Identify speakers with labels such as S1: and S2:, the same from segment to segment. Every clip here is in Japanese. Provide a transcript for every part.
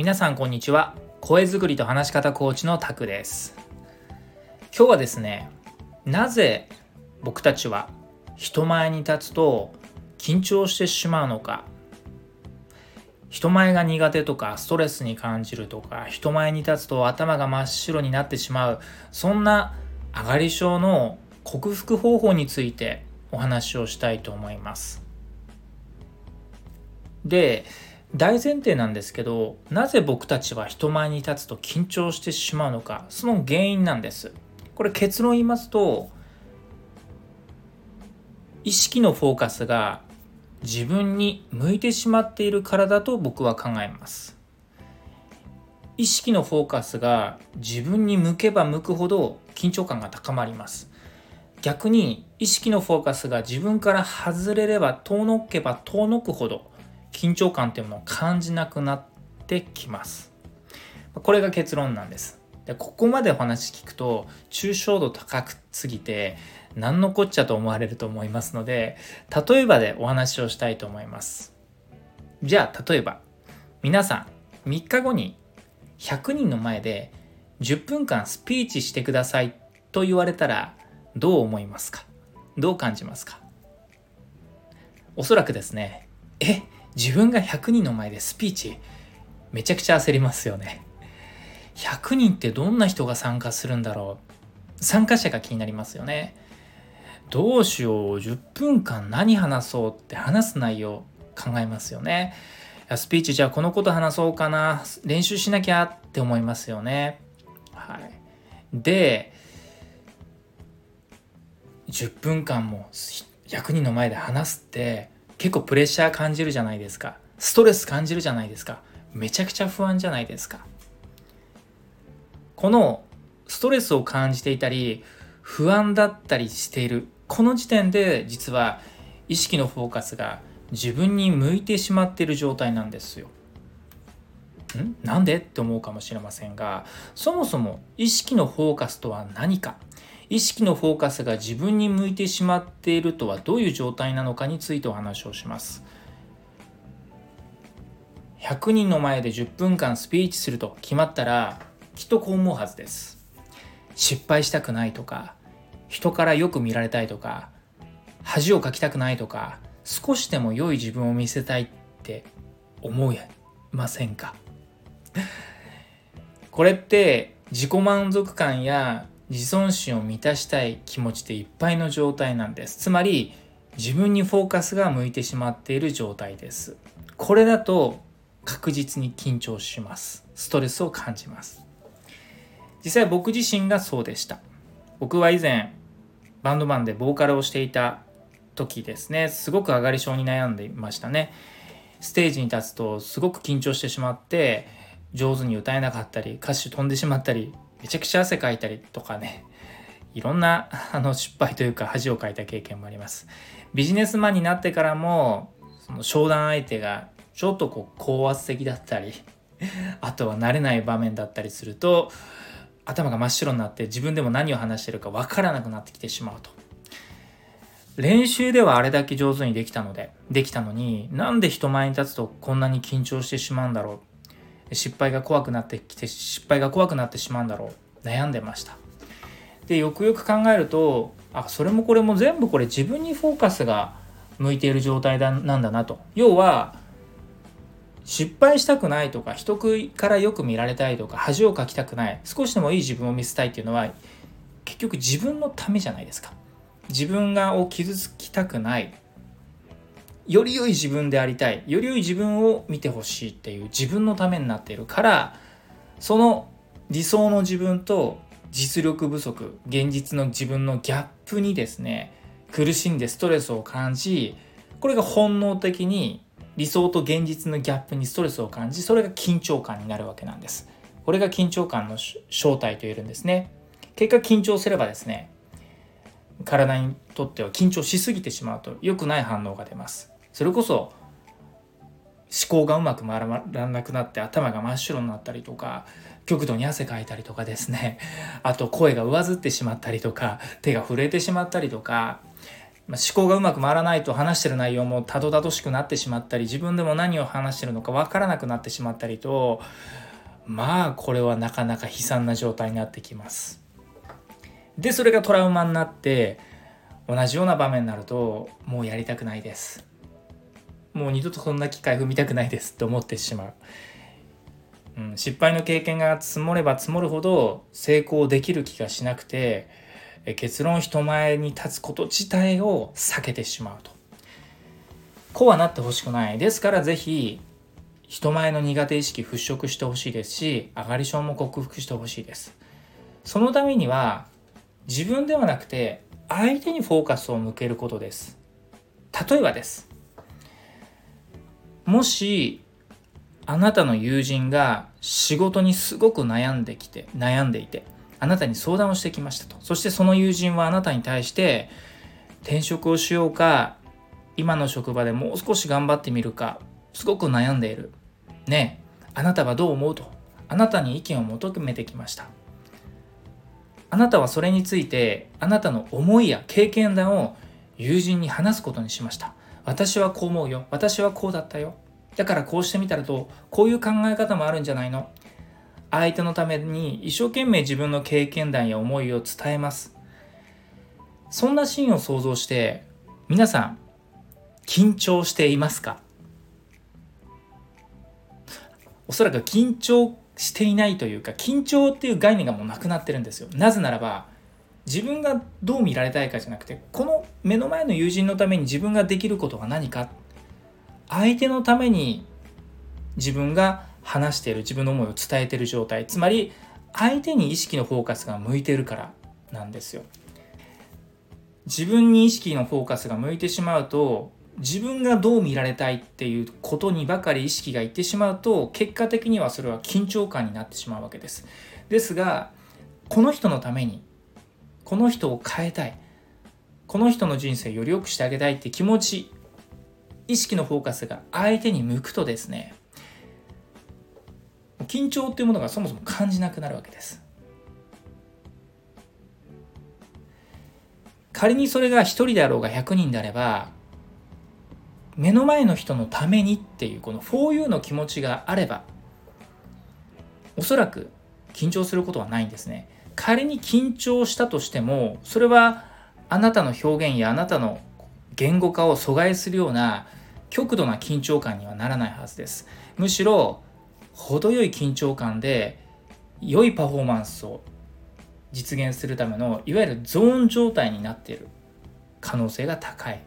S1: 皆さんこんにちは。声作りと話し方コーチのタクです。今日はですねなぜ僕たちは人前に立つと緊張してしまうのか。人前が苦手とかストレスに感じるとか人前に立つと頭が真っ白になってしまうそんな上がり症の克服方法についてお話をしたいと思います。で大前提なんですけどなぜ僕たちは人前に立つと緊張してしまうのかその原因なんです。これ結論言いますと意識のフォーカスが自分に向いてしまっているからだと僕は考えます。意識のフォーカスが自分に向けば向くほど緊張感が高まります。逆に意識のフォーカスが自分から外れれば遠のけば遠のくほど緊張感っていうものを感じなくなってきます。これが結論なんです。でここまでお話聞くと抽象度高くすぎて何のこっちゃと思われると思いますので例えばでお話をしたいと思います。じゃあ例えば皆さん3日後に100人の前で10分間スピーチしてくださいと言われたらどう思いますか？どう感じますか？おそらくですねえ自分が100人の前でスピーチめちゃくちゃ焦りますよね。100人ってどんな人が参加するんだろう。参加者が気になりますよね。どうしよう10分間何話そうって話す内容考えますよね。スピーチじゃあこのこと話そうかな。練習しなきゃって思いますよね。はい。で10分間も100人の前で話すって結構プレッシャー感じるじゃないですか。ストレス感じるじゃないですか。めちゃくちゃ不安じゃないですか。このストレスを感じていたり不安だったりしている。この時点で実は意識のフォーカスが自分に向いてしまっている状態なんですよ。ん？なんで？って思うかもしれませんがそもそも意識のフォーカスとは何か？意識のフォーカスが自分に向いてしまっているとはどういう状態なのかについてお話をします。100人の前で10分間スピーチすると決まったらきっとこう思うはずです。失敗したくないとか人からよく見られたいとか恥をかきたくないとか少しでも良い自分を見せたいって思いませんか？これって自己満足感や自尊心を満たしたい気持ちでいっぱいの状態なんです。つまり自分にフォーカスが向いてしまっている状態です。これだと確実に緊張します。ストレスを感じます。実際僕自身がそうでした。僕は以前バンドマンでボーカルをしていた時ですね。すごく上がり症に悩んでいましたね。ステージに立つとすごく緊張してしまって上手に歌えなかったり歌詞飛んでしまったりめちゃくちゃ汗かいたりとかねいろんなあの失敗というか恥をかいた経験もあります。ビジネスマンになってからもその商談相手がちょっとこう高圧的だったり あとは慣れない場面だったりすると頭が真っ白になって自分でも何を話してるか分からなくなってきてしまうと。練習ではあれだけ上手にできたのでできたのになんで人前に立つとこんなに緊張してしまうんだろう失敗が怖くなってきて失敗が怖くなってしまうんだろう。悩んでました。でよくよく考えるとあそれもこれも全部これ自分にフォーカスが向いている状態だなんだなと。要は失敗したくないとか人からよく見られたいとか恥をかきたくない。少しでもいい自分を見せたいっていうのは結局自分のためじゃないですか。自分がを傷つきたくない。より良い自分でありたい。より良い自分を見てほしいっていう自分のためになっているからその理想の自分と実力不足現実の自分のギャップにですね苦しんでストレスを感じこれが本能的に理想と現実のギャップにストレスを感じそれが緊張感になるわけなんです。これが緊張感の正体と言えるんですね。結果緊張すればですね体にとっては緊張しすぎてしまうと良くない反応が出ます。それこそ思考がうまく回らなくなって頭が真っ白になったりとか極度に汗かいたりとかですね あと声が上ずってしまったりとか手が震えてしまったりとか思考がうまく回らないと話してる内容もたどたどしくなってしまったり自分でも何を話してるのか分からなくなってしまったりとまあこれはなかなか悲惨な状態になってきます。でそれがトラウマになって同じような場面になるともうやりたくないです。もう二度とそんな機会踏みたくないですって思ってしまう。うん、失敗の経験が積もれば積もるほど成功できる気がしなくて結論人前に立つこと自体を避けてしまうと。こうはなってほしくない。ですから是非人前の苦手意識払拭してほしいですし上がり症も克服してほしいです。そのためには自分ではなくて相手にフォーカスを向けることです。例えばです。もしあなたの友人が仕事にすごく悩んできて悩んでいてあなたに相談をしてきましたと。そしてその友人はあなたに対して転職をしようか今の職場でもう少し頑張ってみるかすごく悩んでいる。ねえあなたはどう思うと？あなたに意見を求めてきました。あなたはそれについてあなたの思いや経験談を友人に話すことにしました。私はこう思うよ。私はこうだったよ。だからこうしてみたらとこういう考え方もあるんじゃないの？相手のために一生懸命自分の経験談や思いを伝えます。そんなシーンを想像して皆さん緊張していますか？おそらく緊張していないというか緊張っていう概念がもうなくなってるんですよ。なぜならば自分がどう見られたいかじゃなくてこの目の前の友人のために自分ができることは何か。相手のために自分が話している自分の思いを伝えている状態。つまり相手に意識のフォーカスが向いてるからなんですよ。自分に意識のフォーカスが向いてしまうと自分がどう見られたいっていうことにばかり意識がいってしまうと結果的にはそれは緊張感になってしまうわけです。ですがこの人のためにこの人を変えたい。この人の人生をより良くしてあげたいって気持ち意識のフォーカスが相手に向くとですね緊張っていうものがそもそも感じなくなるわけです。仮にそれが1人であろうが100人であれば目の前の人のためにっていうこの 4U の気持ちがあればおそらく緊張することはないんですね。仮に緊張したとしてもそれはあなたの表現やあなたの言語化を阻害するような極度な緊張感にはならないはずです。むしろ程よい緊張感で良いパフォーマンスを実現するためのいわゆるゾーン状態になっている可能性が高い。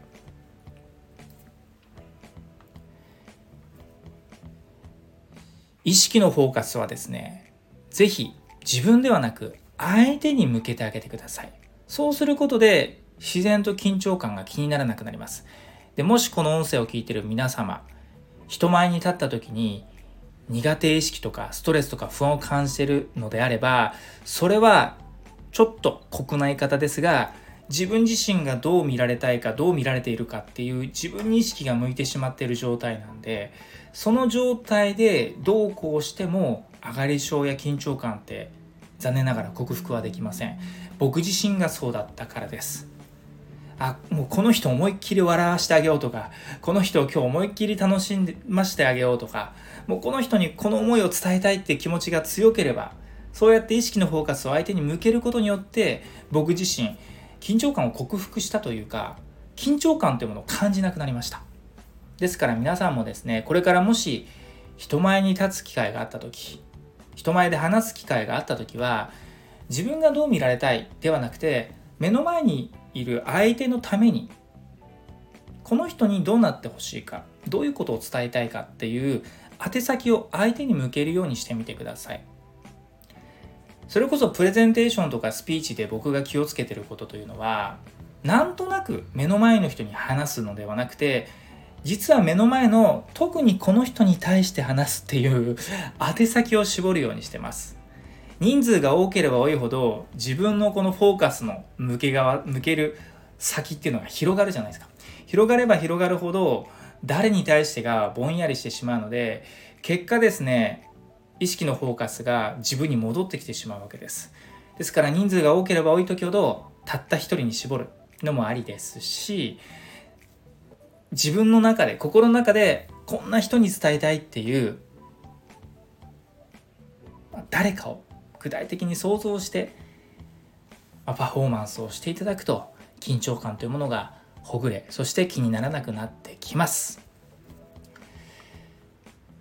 S1: 意識のフォーカスはですね是非自分ではなく相手に向けてあげてください。そうすることで自然と緊張感が気にならなくなります。でもしこの音声を聞いてる皆様人前に立った時に苦手意識とかストレスとか不安を感じてるのであればそれはちょっと酷な言い方ですが自分自身がどう見られたいかどう見られているかっていう自分に意識が向いてしまっている状態なんでその状態でどうこうしても上がり症や緊張感って残念ながら克服はできません。僕自身がそうだったからです。あもうこの人思いっきり笑わしてあげようとかこの人を今日思いっきり楽しんましてあげようとかもうこの人にこの思いを伝えたいって気持ちが強ければそうやって意識のフォーカスを相手に向けることによって僕自身緊張感を克服したというか緊張感というものを感じなくなりました。ですから皆さんもですねこれからもし人前に立つ機会があった時人前で話す機会があった時は自分がどう見られたいではなくて目の前にいる相手のためにこの人にどうなってほしいかどういうことを伝えたいかっていう宛先を相手に向けるようにしてみてください。それこそプレゼンテーションとかスピーチで僕が気をつけてることというのはなんとなく目の前の人に話すのではなくて実は目の前の特にこの人に対して話すっていう宛先を絞るようにしてます。人数が多ければ多いほど自分のこのフォーカスの向け側向ける先っていうのが広がるじゃないですか。広がれば広がるほど誰に対してがぼんやりしてしまうので結果ですね意識のフォーカスが自分に戻ってきてしまうわけです。ですから人数が多ければ多い時ほどたった一人に絞るのもありですし自分の中で心の中でこんな人に伝えたいっていう誰かを具体的に想像してパフォーマンスをしていただくと緊張感というものがほぐれそして気にならなくなってきます。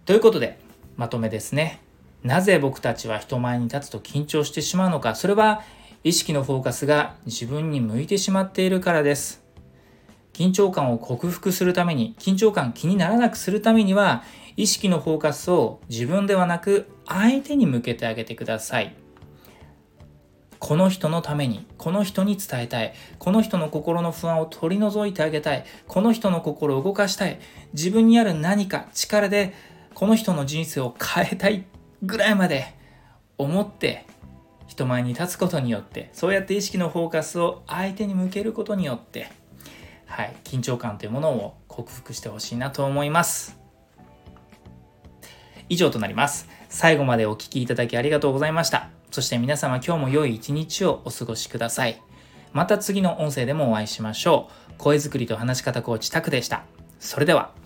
S1: ということでまとめですね。なぜ僕たちは人前に立つと緊張してしまうのかそれは意識のフォーカスが自分に向いてしまっているからです。緊張感を克服するために緊張感気にならなくするためには意識のフォーカスを自分ではなく相手に向けてあげてください。この人のためにこの人に伝えたい。この人の心の不安を取り除いてあげたい。この人の心を動かしたい。自分にある何か力でこの人の人生を変えたいぐらいまで思って人前に立つことによってそうやって意識のフォーカスを相手に向けることによってはい、緊張感というものを克服してほしいなと思います。以上となります。最後までお聴きいただきありがとうございました。そして皆様今日も良い一日をお過ごしください。また次の音声でもお会いしましょう。声作りと話し方コーチタクでした。それでは。